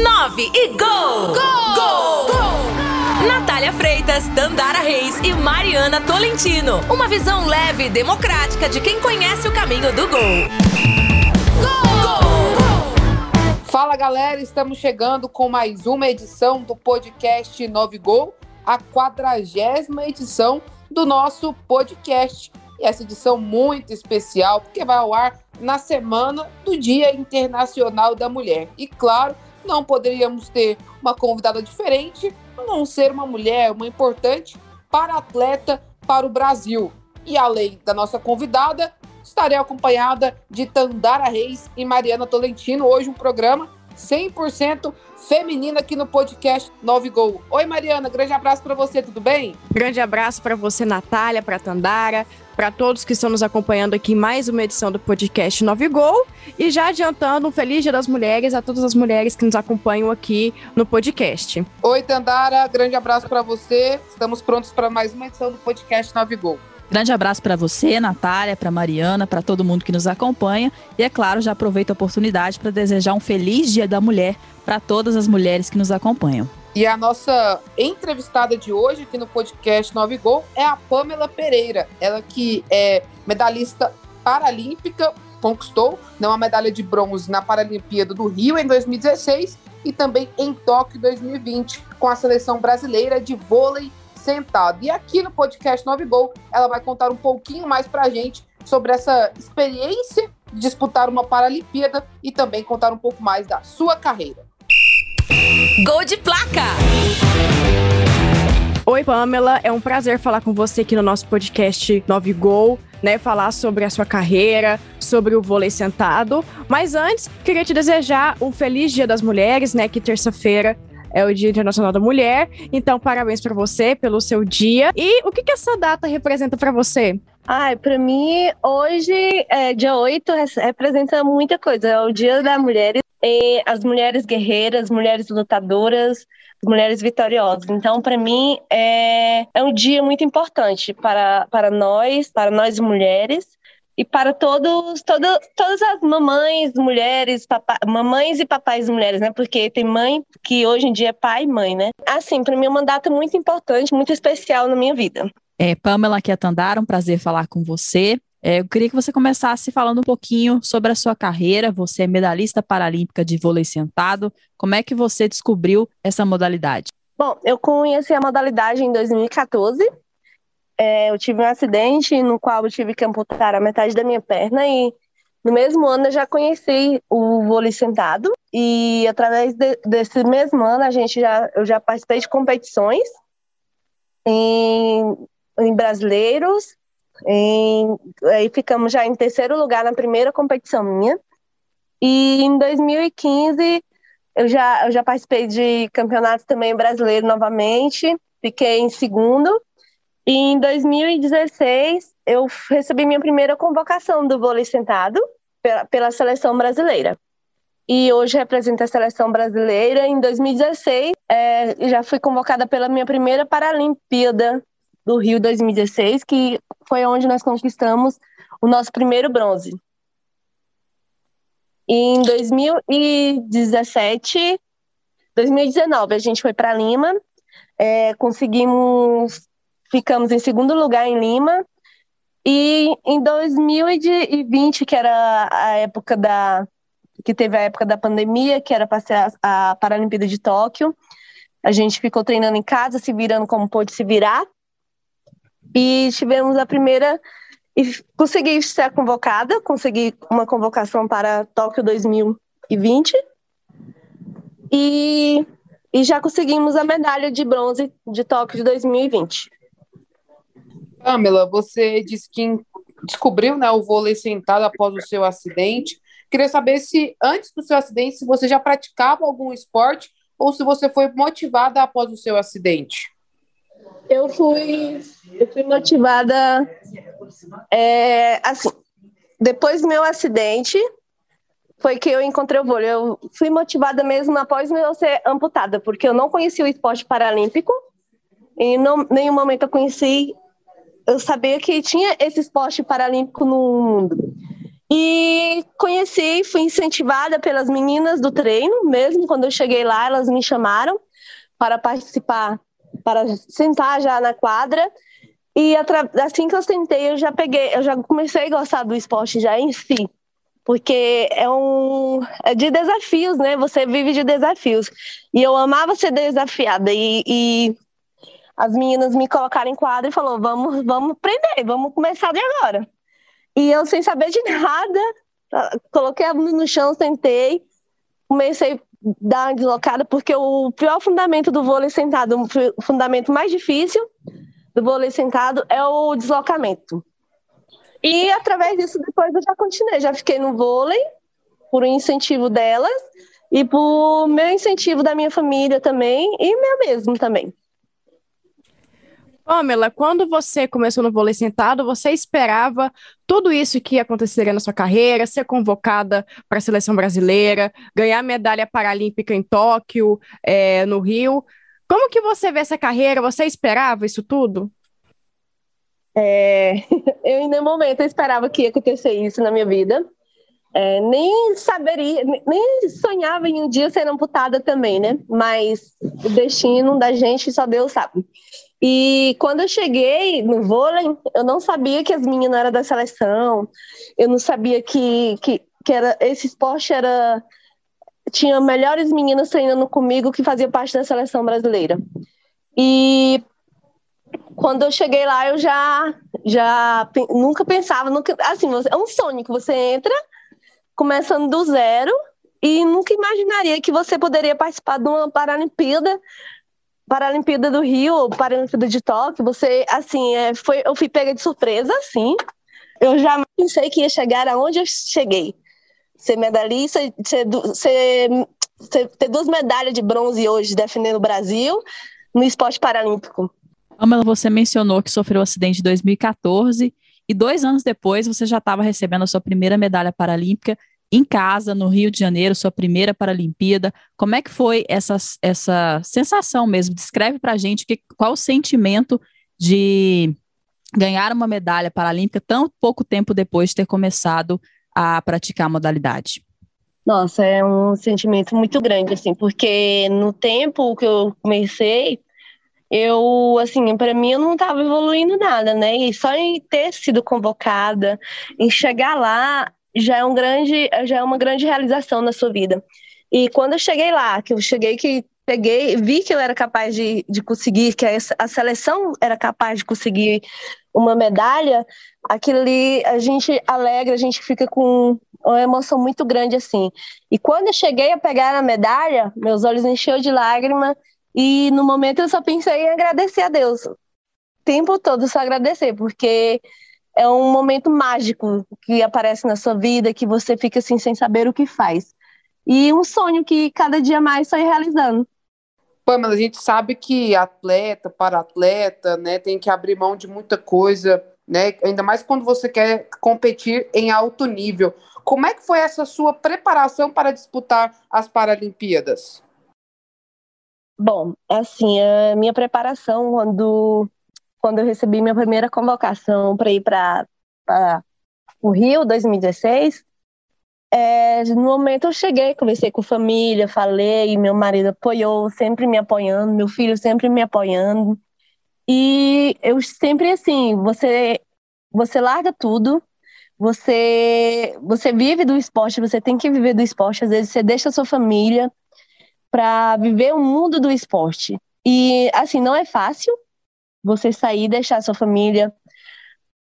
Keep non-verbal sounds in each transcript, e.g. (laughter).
nove e gol! Gol! Gol! gol! Natália Freitas, Dandara Reis e Mariana Tolentino. Uma visão leve e democrática de quem conhece o caminho do gol. Fala galera, estamos chegando com mais uma edição do podcast 9 Gol, a quadragésima edição do nosso podcast. E essa edição muito especial, porque vai ao ar na semana do Dia Internacional da Mulher. E claro, não poderíamos ter uma convidada diferente, a não ser uma mulher, uma importante para atleta para o Brasil. E além da nossa convidada, estarei acompanhada de Tandara Reis e Mariana Tolentino. Hoje um programa 100% feminino aqui no podcast 9 Gol. Oi Mariana, grande abraço para você, tudo bem? Grande abraço para você, Natália, para Tandara, para todos que estão nos acompanhando aqui em mais uma edição do podcast 9 Gol. E já adiantando um feliz Dia das Mulheres a todas as mulheres que nos acompanham aqui no podcast. Oi Tandara, grande abraço para você. Estamos prontos para mais uma edição do podcast 9 Gol. Grande abraço para você, Natália, para Mariana, para todo mundo que nos acompanha. E é claro, já aproveito a oportunidade para desejar um feliz Dia da Mulher para todas as mulheres que nos acompanham. E a nossa entrevistada de hoje aqui no podcast 9 Gol é a Pamela Pereira. Ela que é medalhista paralímpica, conquistou né, uma medalha de bronze na Paralimpíada do Rio em 2016 e também em Tóquio 2020 com a seleção brasileira de vôlei sentado. E aqui no podcast 9 Gol, ela vai contar um pouquinho mais pra gente sobre essa experiência de disputar uma Paralimpíada e também contar um pouco mais da sua carreira. Gol de placa! Oi, Pamela, é um prazer falar com você aqui no nosso podcast 9 Gol, né? Falar sobre a sua carreira, sobre o vôlei sentado. Mas antes, queria te desejar um feliz Dia das Mulheres, né? Que terça-feira é o Dia Internacional da Mulher. Então, parabéns para você pelo seu dia. E o que, que essa data representa para você? Ai, para mim, hoje, é, dia 8, representa muita coisa. É o Dia da Mulher, e as mulheres guerreiras, mulheres lutadoras, as mulheres vitoriosas. Então, para mim, é, é um dia muito importante para, para nós, para nós mulheres, e para todos, todo, todas as mamães, mulheres, papá, mamães e papais mulheres, né? Porque tem mãe que hoje em dia é pai e mãe, né? Assim, para mim é uma data muito importante, muito especial na minha vida. É, Pamela Tandara, um prazer falar com você. É, eu queria que você começasse falando um pouquinho sobre a sua carreira. Você é medalhista paralímpica de vôlei sentado. Como é que você descobriu essa modalidade? Bom, eu conheci a modalidade em 2014 é, eu tive um acidente no qual eu tive que amputar a metade da minha perna e no mesmo ano eu já conheci o vôlei sentado. E através de, desse mesmo ano a gente já eu já participei de competições em, em brasileiros em, aí ficamos já em terceiro lugar na primeira competição minha. E em 2015 eu já eu já participei de campeonatos também brasileiro novamente fiquei em segundo e em 2016, eu recebi minha primeira convocação do vôlei sentado pela, pela seleção brasileira. E hoje represento a seleção brasileira. Em 2016, é, já fui convocada pela minha primeira Paralimpíada do Rio 2016, que foi onde nós conquistamos o nosso primeiro bronze. E em 2017, 2019, a gente foi para Lima, é, conseguimos ficamos em segundo lugar em Lima. E em 2020, que era a época da que teve a época da pandemia, que era para ser a, a Paralimpíada de Tóquio, a gente ficou treinando em casa, se virando como pôde se virar. E tivemos a primeira e consegui ser convocada, consegui uma convocação para Tóquio 2020. E, e já conseguimos a medalha de bronze de Tóquio de 2020. Pamela, você disse que descobriu né, o vôlei sentado após o seu acidente. Queria saber se, antes do seu acidente, se você já praticava algum esporte ou se você foi motivada após o seu acidente. Eu fui, eu fui motivada, é, assim, depois do meu acidente, foi que eu encontrei o vôlei. Eu fui motivada mesmo após eu ser amputada, porque eu não conhecia o esporte paralímpico, e em nenhum momento eu conheci eu sabia que tinha esse esporte paralímpico no mundo. E conheci, fui incentivada pelas meninas do treino, mesmo quando eu cheguei lá, elas me chamaram para participar, para sentar já na quadra. E assim que eu sentei, eu já peguei, eu já comecei a gostar do esporte já em si, porque é um é de desafios, né? Você vive de desafios. E eu amava ser desafiada e, e as meninas me colocaram em quadra e falou: "Vamos, vamos aprender, vamos começar de agora". E eu, sem saber de (laughs) nada, coloquei a no chão, sentei, comecei a dar uma deslocada, porque o pior fundamento do vôlei sentado, o fundamento mais difícil do vôlei sentado é o deslocamento. E através disso, depois eu já continuei, já fiquei no vôlei, por um incentivo delas, e por meu incentivo da minha família também, e meu mesmo também. Pamela, quando você começou no vôlei sentado, você esperava tudo isso que aconteceria na sua carreira, ser convocada para a seleção brasileira, ganhar medalha paralímpica em Tóquio, é, no Rio. Como que você vê essa carreira? Você esperava isso tudo? É, (laughs) eu, em nenhum momento, esperava que ia acontecer isso na minha vida. É, nem saberia, nem sonhava em um dia ser amputada também, né? Mas o destino da gente só Deus sabe. E quando eu cheguei no vôlei, eu não sabia que as meninas eram da seleção, eu não sabia que, que, que era, esse esporte era. Tinha melhores meninas treinando comigo que faziam parte da seleção brasileira. E quando eu cheguei lá, eu já, já nunca pensava, nunca, assim, é um sonho que você entra começando do zero e nunca imaginaria que você poderia participar de uma Paralimpíada Paralimpíada do Rio, Paralimpíada de Tóquio, você, assim, é, foi, eu fui pega de surpresa, sim. Eu jamais pensei que ia chegar aonde eu cheguei. Ser medalhista, ser, ser, ser, ter duas medalhas de bronze hoje defendendo o Brasil no esporte paralímpico. Amela, você mencionou que sofreu um acidente em 2014 e dois anos depois você já estava recebendo a sua primeira medalha paralímpica em casa, no Rio de Janeiro, sua primeira Paralimpíada. Como é que foi essa, essa sensação mesmo? Descreve para a gente que, qual o sentimento de ganhar uma medalha paralímpica tão pouco tempo depois de ter começado a praticar a modalidade. Nossa, é um sentimento muito grande, assim, porque no tempo que eu comecei, eu, assim, para mim eu não estava evoluindo nada, né? E só em ter sido convocada, em chegar lá, já é um grande, já é uma grande realização na sua vida. E quando eu cheguei lá, que eu cheguei que peguei, vi que eu era capaz de, de conseguir, que a seleção era capaz de conseguir uma medalha, aquilo ali a gente alegra, a gente fica com uma emoção muito grande assim. E quando eu cheguei a pegar a medalha, meus olhos encheu de lágrima e no momento eu só pensei em agradecer a Deus. O tempo todo só agradecer, porque é um momento mágico que aparece na sua vida, que você fica assim sem saber o que faz. E um sonho que cada dia mais está realizando. Pamela, a gente sabe que atleta, para atleta, né, tem que abrir mão de muita coisa, né? Ainda mais quando você quer competir em alto nível. Como é que foi essa sua preparação para disputar as Paralimpíadas? Bom, assim, a minha preparação quando quando eu recebi minha primeira convocação para ir para o Rio 2016, é, no momento eu cheguei, conversei com família, falei, meu marido apoiou, sempre me apoiando, meu filho sempre me apoiando. E eu sempre assim, você você larga tudo, você você vive do esporte, você tem que viver do esporte, às vezes você deixa a sua família para viver o mundo do esporte. E assim, não é fácil, você sair e deixar sua família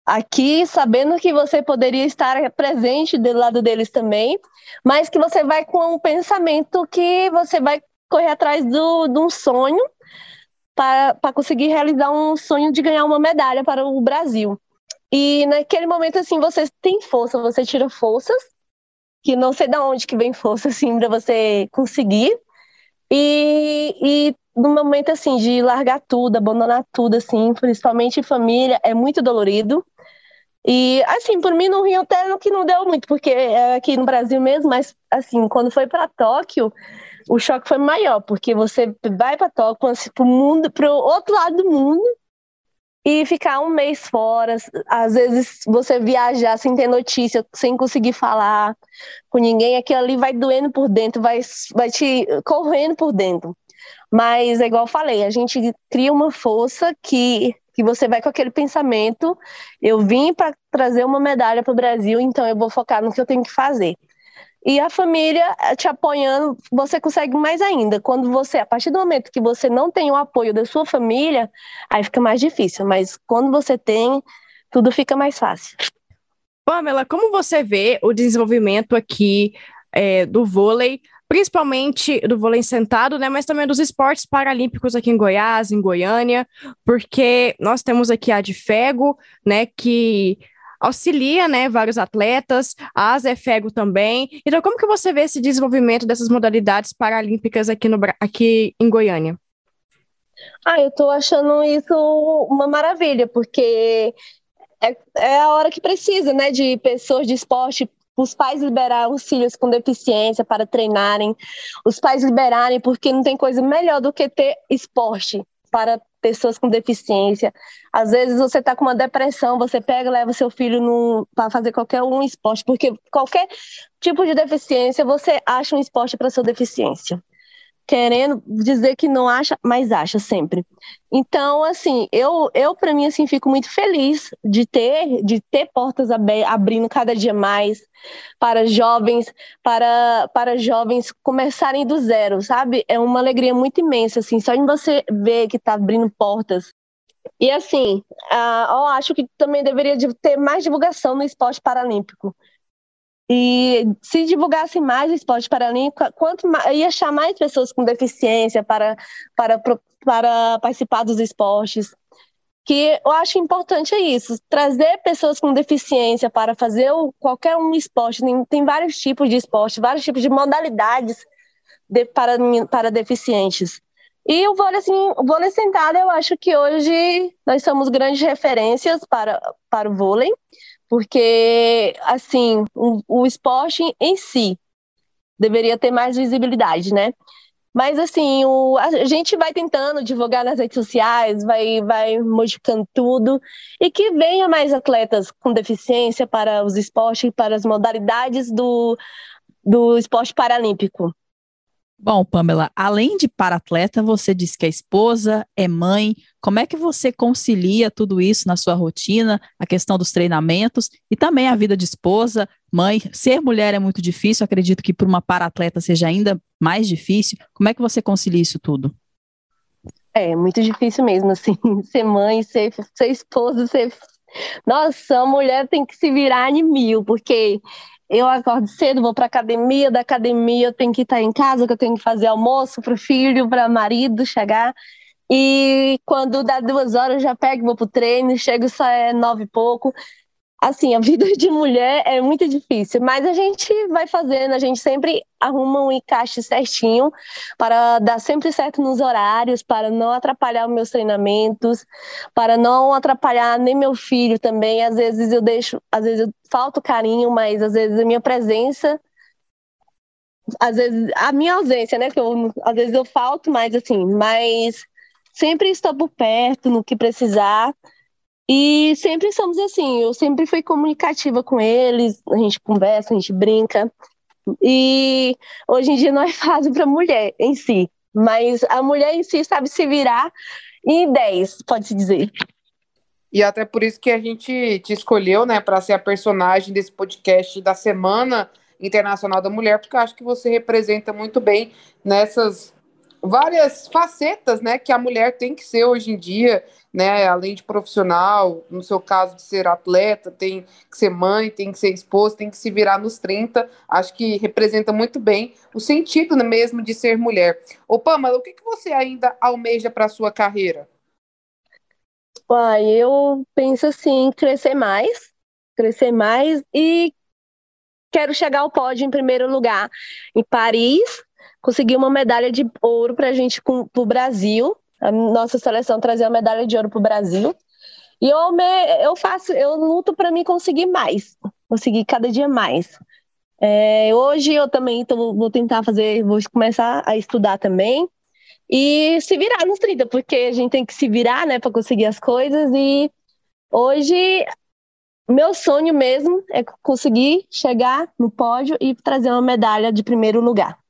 aqui, sabendo que você poderia estar presente do lado deles também, mas que você vai com um pensamento que você vai correr atrás do, de um sonho para, conseguir realizar um sonho de ganhar uma medalha para o Brasil. E naquele momento, assim, você tem força, você tira forças, que não sei de onde que vem força, assim, para você conseguir. E, e no momento assim de largar tudo, abandonar tudo assim, principalmente família, é muito dolorido. E assim, por mim no Rio até que não deu muito, porque é aqui no Brasil mesmo, mas assim, quando foi para Tóquio, o choque foi maior, porque você vai para Tóquio, para o mundo, para o outro lado do mundo, e ficar um mês fora, às vezes você viajar sem ter notícia, sem conseguir falar com ninguém, aquilo ali vai doendo por dentro, vai, vai te correndo por dentro. Mas é igual eu falei, a gente cria uma força que, que você vai com aquele pensamento, eu vim para trazer uma medalha para o Brasil, então eu vou focar no que eu tenho que fazer. E a família eh, te apoiando, você consegue mais ainda. Quando você, a partir do momento que você não tem o apoio da sua família, aí fica mais difícil. Mas quando você tem, tudo fica mais fácil. Pamela, como você vê o desenvolvimento aqui é, do vôlei, principalmente do vôlei sentado, né, mas também dos esportes paralímpicos aqui em Goiás, em Goiânia, porque nós temos aqui a de Fego, né, que auxilia, né, vários atletas, a Azefego também. Então, como que você vê esse desenvolvimento dessas modalidades paralímpicas aqui, no, aqui em Goiânia? Ah, eu estou achando isso uma maravilha, porque é, é a hora que precisa, né, de pessoas de esporte os pais liberarem os filhos com deficiência para treinarem, os pais liberarem, porque não tem coisa melhor do que ter esporte para pessoas com deficiência. Às vezes você está com uma depressão, você pega e leva seu filho para fazer qualquer um esporte, porque qualquer tipo de deficiência você acha um esporte para sua deficiência querendo dizer que não acha, mas acha sempre. Então, assim, eu, eu para mim, assim, fico muito feliz de ter, de ter portas abrindo cada dia mais para jovens, para, para jovens começarem do zero, sabe? É uma alegria muito imensa, assim, só em você ver que está abrindo portas. E assim, uh, eu acho que também deveria ter mais divulgação no esporte paralímpico. E se divulgasse mais o esporte paralímpico, quanto mais, ia chamar mais pessoas com deficiência para, para, para participar dos esportes. Que eu acho importante é isso, trazer pessoas com deficiência para fazer qualquer um esporte. Tem, tem vários tipos de esporte, vários tipos de modalidades de, para, para deficientes. E o vôlei, assim, o vôlei sentado, eu acho que hoje nós somos grandes referências para, para o vôlei porque assim o, o esporte em si deveria ter mais visibilidade, né? Mas assim, o, a gente vai tentando divulgar nas redes sociais, vai, vai modificando tudo, e que venha mais atletas com deficiência para os esportes, para as modalidades do, do esporte paralímpico. Bom, Pamela, além de para-atleta, você disse que é esposa, é mãe. Como é que você concilia tudo isso na sua rotina, a questão dos treinamentos e também a vida de esposa, mãe? Ser mulher é muito difícil, acredito que para uma para-atleta seja ainda mais difícil. Como é que você concilia isso tudo? É, muito difícil mesmo, assim, (laughs) ser mãe, ser, ser esposa, ser. Nossa, a mulher tem que se virar em mil, porque eu acordo cedo, vou para academia, da academia eu tenho que estar em casa, que eu tenho que fazer almoço para o filho, para marido chegar. E quando dá duas horas, eu já pego, vou pro treino, chego só é nove e pouco assim, a vida de mulher é muito difícil, mas a gente vai fazendo, a gente sempre arruma um encaixe certinho para dar sempre certo nos horários, para não atrapalhar os meus treinamentos, para não atrapalhar nem meu filho também. Às vezes eu deixo, às vezes eu falto carinho, mas às vezes a minha presença às vezes a minha ausência, né, que eu, às vezes eu falto mais assim, mas sempre estou por perto no que precisar e sempre somos assim, eu sempre fui comunicativa com eles, a gente conversa, a gente brinca. E hoje em dia não é (laughs) fácil para a mulher em si, mas a mulher em si sabe se virar em 10, pode-se dizer. E até por isso que a gente te escolheu, né, para ser a personagem desse podcast da Semana Internacional da Mulher, porque eu acho que você representa muito bem nessas várias facetas, né, que a mulher tem que ser hoje em dia né? Além de profissional, no seu caso de ser atleta, tem que ser mãe, tem que ser esposa, tem que se virar nos 30. Acho que representa muito bem o sentido mesmo de ser mulher. Ô, Pamela, o que, que você ainda almeja para a sua carreira? Uai, eu penso assim, crescer mais, crescer mais e quero chegar ao pódio em primeiro lugar em Paris, conseguir uma medalha de ouro para a gente, para o Brasil, a nossa seleção trazer a medalha de ouro para o Brasil. E eu, me, eu faço, eu luto para mim conseguir mais, conseguir cada dia mais. É, hoje eu também tô, vou tentar fazer, vou começar a estudar também. e se virar nos 30, porque a gente tem que se virar, né, para conseguir as coisas. E hoje, meu sonho mesmo é conseguir chegar no pódio e trazer uma medalha de primeiro lugar.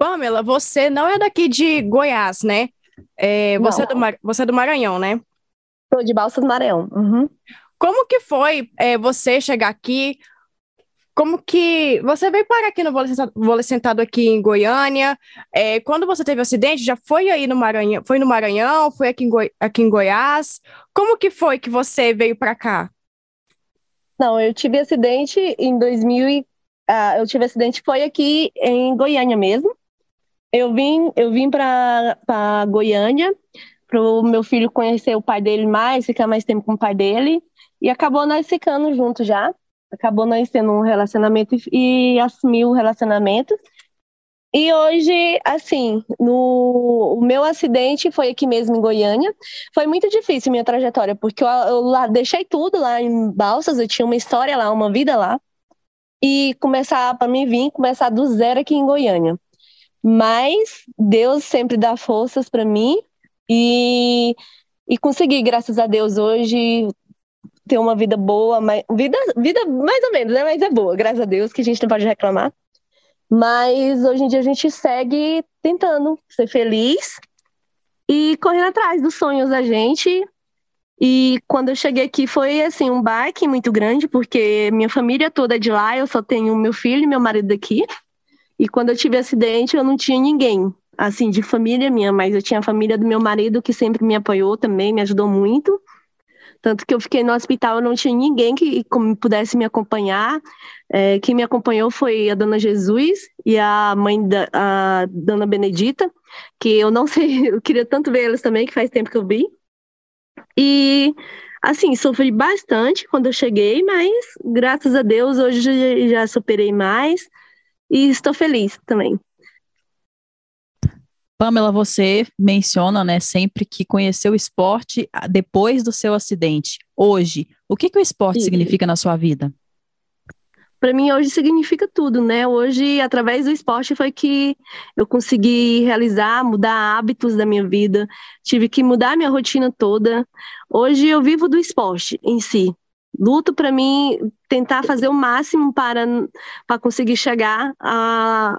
Pamela, você não é daqui de Goiás, né? É, você, é do Mar... você é do Maranhão, né? Sou de Balsas do Maranhão. Uhum. Como que foi é, você chegar aqui? Como que você veio parar aqui no vôlei sentado aqui em Goiânia? É, quando você teve o acidente, já foi aí no Maranhão? Foi no Maranhão? Foi aqui em, Goi... aqui em Goiás? Como que foi que você veio para cá? Não, eu tive acidente em 2000 e, uh, eu tive acidente foi aqui em Goiânia mesmo. Eu vim, eu vim para Goiânia para o meu filho conhecer o pai dele mais, ficar mais tempo com o pai dele, e acabou nós ficando juntos já. Acabou nós tendo um relacionamento e, e assumiu o relacionamento. E hoje, assim, no o meu acidente foi aqui mesmo em Goiânia. Foi muito difícil minha trajetória, porque eu, eu lá, deixei tudo lá em Balsas, eu tinha uma história lá, uma vida lá. E começar para mim vir, começar do zero aqui em Goiânia. Mas Deus sempre dá forças para mim e, e consegui, graças a Deus, hoje ter uma vida boa, mas, vida, vida mais ou menos, né? Mas é boa, graças a Deus, que a gente não pode reclamar. Mas hoje em dia a gente segue tentando ser feliz e correndo atrás dos sonhos da gente. E quando eu cheguei aqui foi assim um baque muito grande, porque minha família toda é de lá, eu só tenho meu filho e meu marido daqui. E quando eu tive acidente, eu não tinha ninguém, assim, de família minha, mas eu tinha a família do meu marido que sempre me apoiou também, me ajudou muito. Tanto que eu fiquei no hospital, eu não tinha ninguém que pudesse me acompanhar. É, quem me acompanhou foi a Dona Jesus e a mãe da a Dona Benedita, que eu não (laughs) sei, eu queria tanto ver elas também, que faz tempo que eu vi. E assim, sofri bastante quando eu cheguei, mas graças a Deus hoje já superei mais e estou feliz também. Pamela, você menciona, né, sempre que conheceu o esporte ah, depois do seu acidente. Hoje, o que, que o esporte Sim. significa na sua vida? Para mim, hoje significa tudo, né? Hoje, através do esporte, foi que eu consegui realizar, mudar hábitos da minha vida. Tive que mudar minha rotina toda. Hoje, eu vivo do esporte em si luto para mim tentar fazer o máximo para, para conseguir chegar a,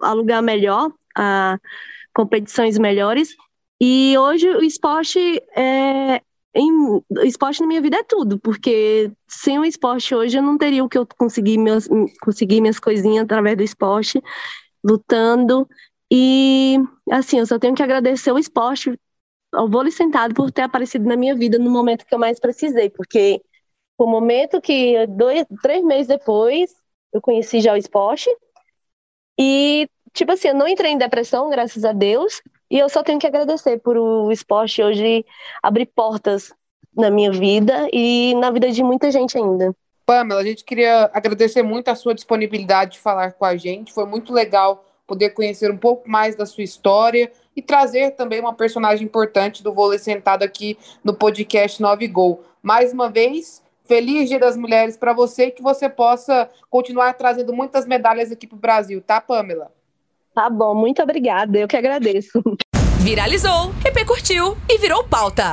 a, lugar melhor, a competições melhores. E hoje o esporte é, em, esporte na minha vida é tudo, porque sem o esporte hoje eu não teria o que eu consegui meus, conseguir minhas coisinhas através do esporte, lutando. E assim, eu só tenho que agradecer o esporte, ao vôlei sentado, por ter aparecido na minha vida no momento que eu mais precisei, porque o momento que, dois, três meses depois, eu conheci já o esporte. E, tipo assim, eu não entrei em depressão, graças a Deus. E eu só tenho que agradecer por o esporte hoje abrir portas na minha vida e na vida de muita gente ainda. Pamela, a gente queria agradecer muito a sua disponibilidade de falar com a gente. Foi muito legal poder conhecer um pouco mais da sua história e trazer também uma personagem importante do vôlei sentado aqui no podcast 9 Gol. Mais uma vez, Feliz Dia das Mulheres para você e que você possa continuar trazendo muitas medalhas aqui para o Brasil, tá, Pamela? Tá bom, muito obrigada, eu que agradeço. Viralizou, repercutiu e virou pauta.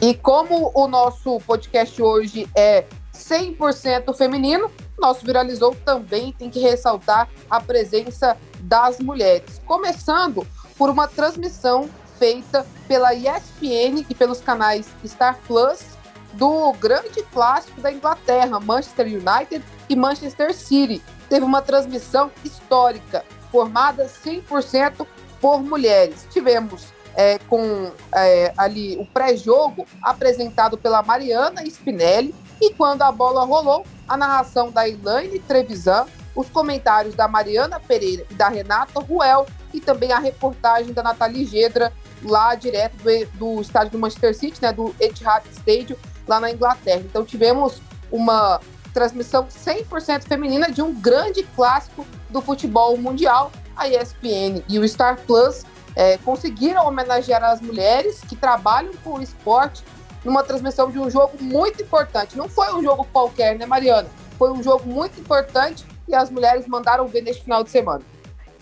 E como o nosso podcast hoje é 100% feminino, nosso Viralizou também tem que ressaltar a presença das mulheres. Começando por uma transmissão feita pela ESPN e pelos canais Star Plus do grande clássico da Inglaterra, Manchester United e Manchester City. Teve uma transmissão histórica, formada 100% por mulheres. Tivemos é, com é, ali o pré-jogo apresentado pela Mariana Spinelli e quando a bola rolou, a narração da Elaine Trevisan, os comentários da Mariana Pereira e da Renata Ruel e também a reportagem da Nathalie Gedra lá direto do, do estádio do Manchester City, né, do Etihad Stadium, lá na Inglaterra. Então tivemos uma transmissão 100% feminina de um grande clássico do futebol mundial. A ESPN e o Star Plus é, conseguiram homenagear as mulheres que trabalham com o esporte numa transmissão de um jogo muito importante. Não foi um jogo qualquer, né, Mariana? Foi um jogo muito importante e as mulheres mandaram ver neste final de semana.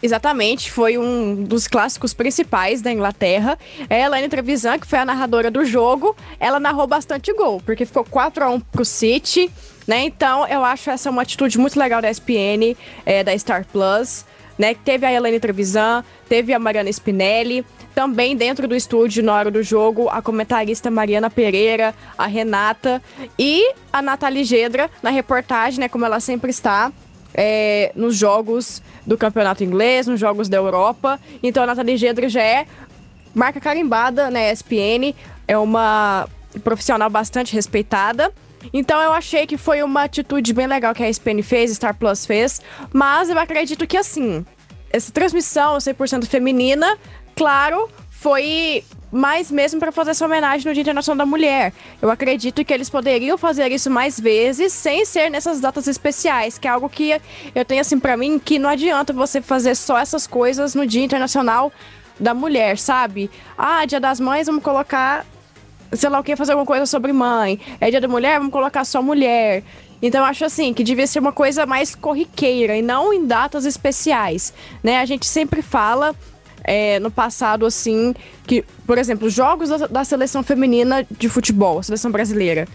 Exatamente, foi um dos clássicos principais da Inglaterra. É a Elaine Trevisan, que foi a narradora do jogo, ela narrou bastante gol, porque ficou 4 a 1 pro City, né? Então, eu acho essa uma atitude muito legal da ESPN, é, da Star Plus, né? Teve a Elaine Trevisan, teve a Mariana Spinelli, também dentro do estúdio, na hora do jogo, a comentarista Mariana Pereira, a Renata e a Nathalie Gedra na reportagem, né? Como ela sempre está é, nos jogos do campeonato inglês, nos jogos da Europa. Então a Nathalie Gedra já é marca carimbada na né, ESPN, é uma profissional bastante respeitada. Então eu achei que foi uma atitude bem legal que a ESPN fez, Star Plus fez, mas eu acredito que assim, essa transmissão 100% feminina, claro, foi mais mesmo para fazer essa homenagem no Dia Internacional da Mulher. Eu acredito que eles poderiam fazer isso mais vezes, sem ser nessas datas especiais, que é algo que eu tenho assim para mim que não adianta você fazer só essas coisas no Dia Internacional da Mulher, sabe? Ah, Dia das Mães, vamos colocar sei lá o que, fazer alguma coisa sobre mãe. É Dia da Mulher, vamos colocar só mulher. Então acho assim que devia ser uma coisa mais corriqueira e não em datas especiais, né? A gente sempre fala é, no passado, assim, que, por exemplo, jogos da, da seleção feminina de futebol, seleção brasileira,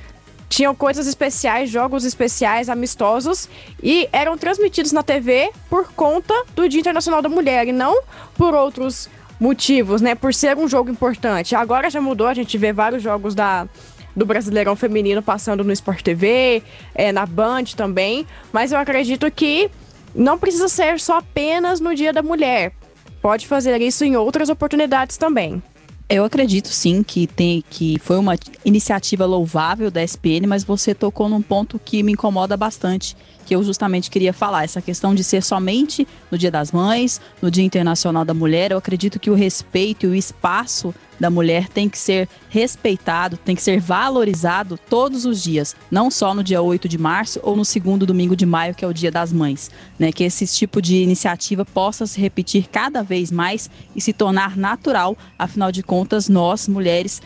tinham coisas especiais, jogos especiais, amistosos, e eram transmitidos na TV por conta do Dia Internacional da Mulher, e não por outros motivos, né? Por ser um jogo importante. Agora já mudou, a gente vê vários jogos da, do Brasileirão Feminino passando no Sport TV, é, na Band também, mas eu acredito que não precisa ser só apenas no Dia da Mulher pode fazer isso em outras oportunidades também. Eu acredito sim que tem que foi uma iniciativa louvável da SPN, mas você tocou num ponto que me incomoda bastante, que eu justamente queria falar, essa questão de ser somente no Dia das Mães, no Dia Internacional da Mulher. Eu acredito que o respeito e o espaço da mulher tem que ser respeitado, tem que ser valorizado todos os dias, não só no dia 8 de março ou no segundo domingo de maio, que é o Dia das Mães. Né? Que esse tipo de iniciativa possa se repetir cada vez mais e se tornar natural, afinal de contas, nós, mulheres,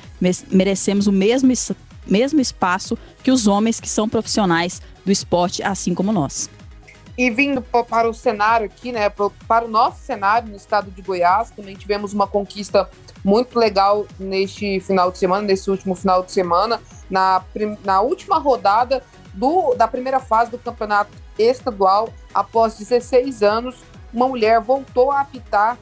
merecemos o mesmo, mesmo espaço que os homens que são profissionais do esporte, assim como nós. E vindo para o cenário aqui, né, para o nosso cenário no estado de Goiás, também tivemos uma conquista muito legal neste final de semana, nesse último final de semana, na, na última rodada do, da primeira fase do campeonato estadual, após 16 anos, uma mulher voltou a apitar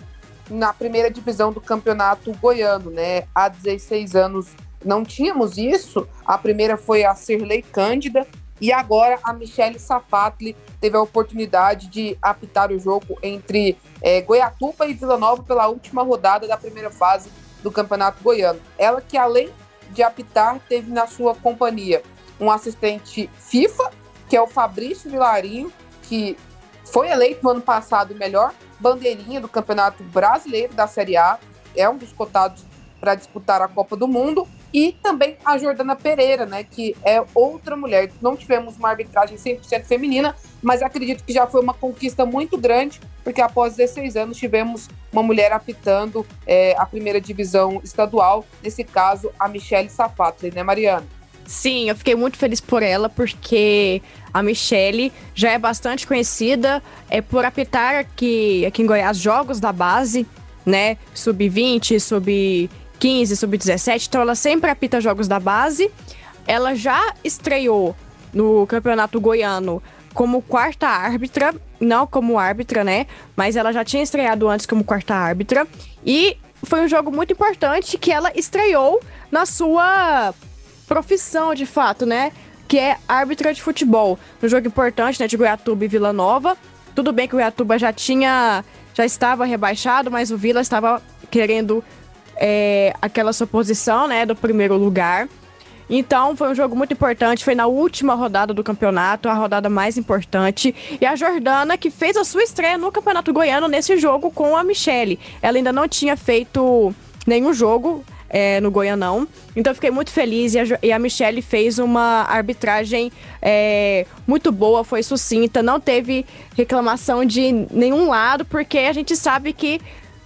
na primeira divisão do campeonato goiano, né? Há 16 anos não tínhamos isso. A primeira foi a Sirley Cândida, e agora a Michelle Safatli teve a oportunidade de apitar o jogo entre é, Goiatuba e Vila Nova pela última rodada da primeira fase do Campeonato Goiano. Ela que, além de apitar, teve na sua companhia um assistente FIFA, que é o Fabrício Vilarinho, que foi eleito no ano passado o melhor bandeirinha do Campeonato Brasileiro da Série A, é um dos cotados para disputar a Copa do Mundo e também a Jordana Pereira, né, que é outra mulher. Não tivemos uma arbitragem 100% feminina, mas acredito que já foi uma conquista muito grande, porque após 16 anos tivemos uma mulher apitando é, a primeira divisão estadual, nesse caso a Michelle Safatli, né, Mariana? Sim, eu fiquei muito feliz por ela, porque a Michelle já é bastante conhecida é por apitar aqui, aqui em Goiás jogos da base, né? Sub-20, sub 15, sub-17, então ela sempre apita jogos da base. Ela já estreou no Campeonato Goiano como quarta árbitra, não como árbitra, né? Mas ela já tinha estreado antes como quarta árbitra. E foi um jogo muito importante que ela estreou na sua profissão, de fato, né? Que é árbitra de futebol. Um jogo importante, né? De Goiatuba e Vila Nova. Tudo bem que o Goiatuba já tinha. Já estava rebaixado, mas o Vila estava querendo é, aquela sua posição, né, do primeiro lugar. Então, foi um jogo muito importante. Foi na última rodada do campeonato, a rodada mais importante. E a Jordana, que fez a sua estreia no Campeonato Goiano nesse jogo com a Michele. Ela ainda não tinha feito nenhum jogo é, no Goianão. Então, fiquei muito feliz. E a, e a Michele fez uma arbitragem é, muito boa, foi sucinta. Não teve reclamação de nenhum lado, porque a gente sabe que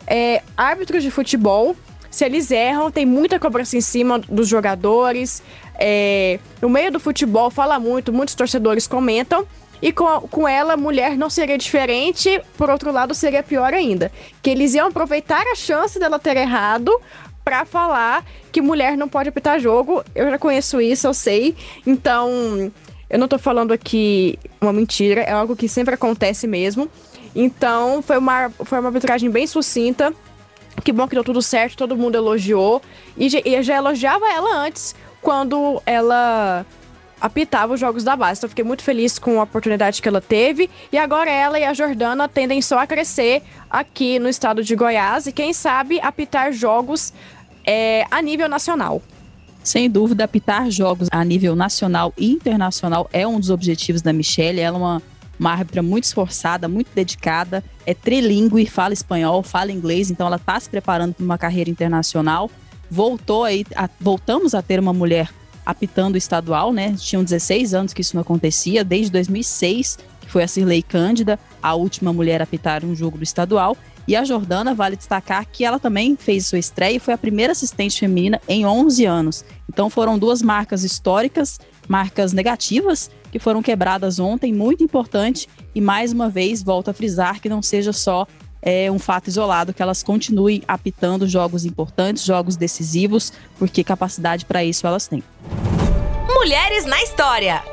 é, árbitros de futebol se eles erram, tem muita cobrança em cima dos jogadores. É, no meio do futebol fala muito, muitos torcedores comentam. e com, com ela, mulher não seria diferente, por outro lado, seria pior ainda. Que eles iam aproveitar a chance dela ter errado para falar que mulher não pode apitar jogo. Eu já conheço isso, eu sei. Então, eu não tô falando aqui uma mentira, é algo que sempre acontece mesmo. Então, foi uma, foi uma arbitragem bem sucinta. Que bom que deu tudo certo, todo mundo elogiou. E, e já elogiava ela antes, quando ela apitava os jogos da base. Então, fiquei muito feliz com a oportunidade que ela teve. E agora ela e a Jordana tendem só a crescer aqui no estado de Goiás. E quem sabe apitar jogos é, a nível nacional. Sem dúvida, apitar jogos a nível nacional e internacional é um dos objetivos da Michelle. Ela é uma, uma árbitra muito esforçada, muito dedicada, é trilingue, fala espanhol, fala inglês, então ela está se preparando para uma carreira internacional. Voltou aí, a, voltamos a ter uma mulher apitando estadual, né? Tinham 16 anos que isso não acontecia, desde 2006, que foi a Cirlei Cândida, a última mulher a apitar um jogo do estadual. E a Jordana, vale destacar que ela também fez sua estreia e foi a primeira assistente feminina em 11 anos. Então foram duas marcas históricas, marcas negativas, que foram quebradas ontem, muito importante. E mais uma vez, volto a frisar que não seja só é, um fato isolado, que elas continuem apitando jogos importantes, jogos decisivos, porque capacidade para isso elas têm. Mulheres na História.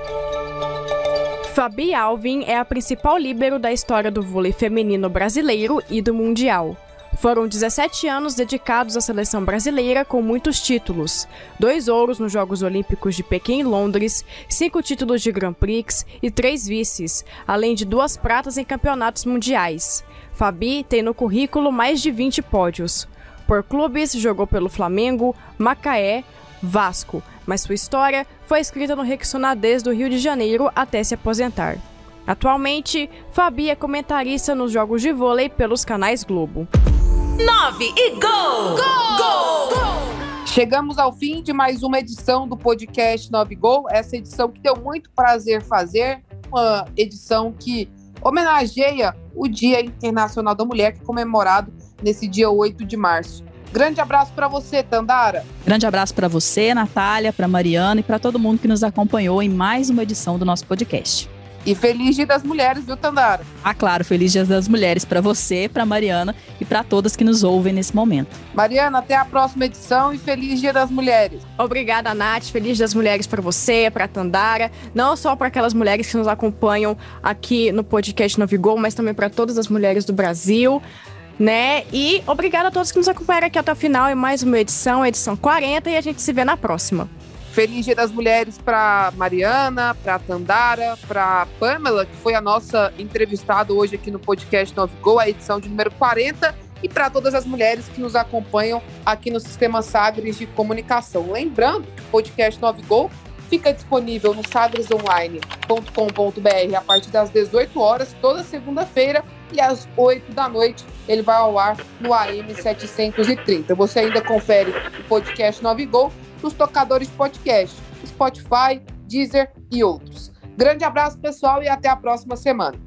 Fabi Alvin é a principal líbero da história do vôlei feminino brasileiro e do mundial. Foram 17 anos dedicados à seleção brasileira com muitos títulos: dois ouros nos Jogos Olímpicos de Pequim e Londres, cinco títulos de Grand Prix e três vices, além de duas pratas em campeonatos mundiais. Fabi tem no currículo mais de 20 pódios. Por clubes, jogou pelo Flamengo, Macaé, Vasco, mas sua história foi escrita no Rexonadez do Rio de Janeiro até se aposentar. Atualmente, Fabi é comentarista nos jogos de vôlei pelos canais Globo. 9 e gol! Gol! Gol! gol! Chegamos ao fim de mais uma edição do podcast 9 Gol, essa edição que deu muito prazer fazer, uma edição que homenageia o Dia Internacional da Mulher, que é comemorado nesse dia 8 de março. Grande abraço para você, Tandara. Grande abraço para você, Natália, para Mariana e para todo mundo que nos acompanhou em mais uma edição do nosso podcast. E feliz Dia das Mulheres, viu, Tandara? Ah, claro, feliz Dia das Mulheres para você, para Mariana e para todas que nos ouvem nesse momento. Mariana, até a próxima edição e feliz Dia das Mulheres. Obrigada, Nath. Feliz Dia das Mulheres para você, para Tandara, não só para aquelas mulheres que nos acompanham aqui no podcast Novigol, mas também para todas as mulheres do Brasil né? E obrigada a todos que nos acompanharam aqui até o final em mais uma edição, edição 40, e a gente se vê na próxima. Feliz Dia das Mulheres para Mariana, para Tandara, para Pamela, que foi a nossa entrevistada hoje aqui no podcast 9 Go, a edição de número 40, e para todas as mulheres que nos acompanham aqui no Sistema Sagres de Comunicação. Lembrando que o podcast 9 Go fica disponível no sagresonline.com.br a partir das 18 horas, toda segunda-feira, e às 8 da noite ele vai ao ar no AM 730. Você ainda confere o podcast 9 Gol nos tocadores de podcast, Spotify, Deezer e outros. Grande abraço, pessoal, e até a próxima semana.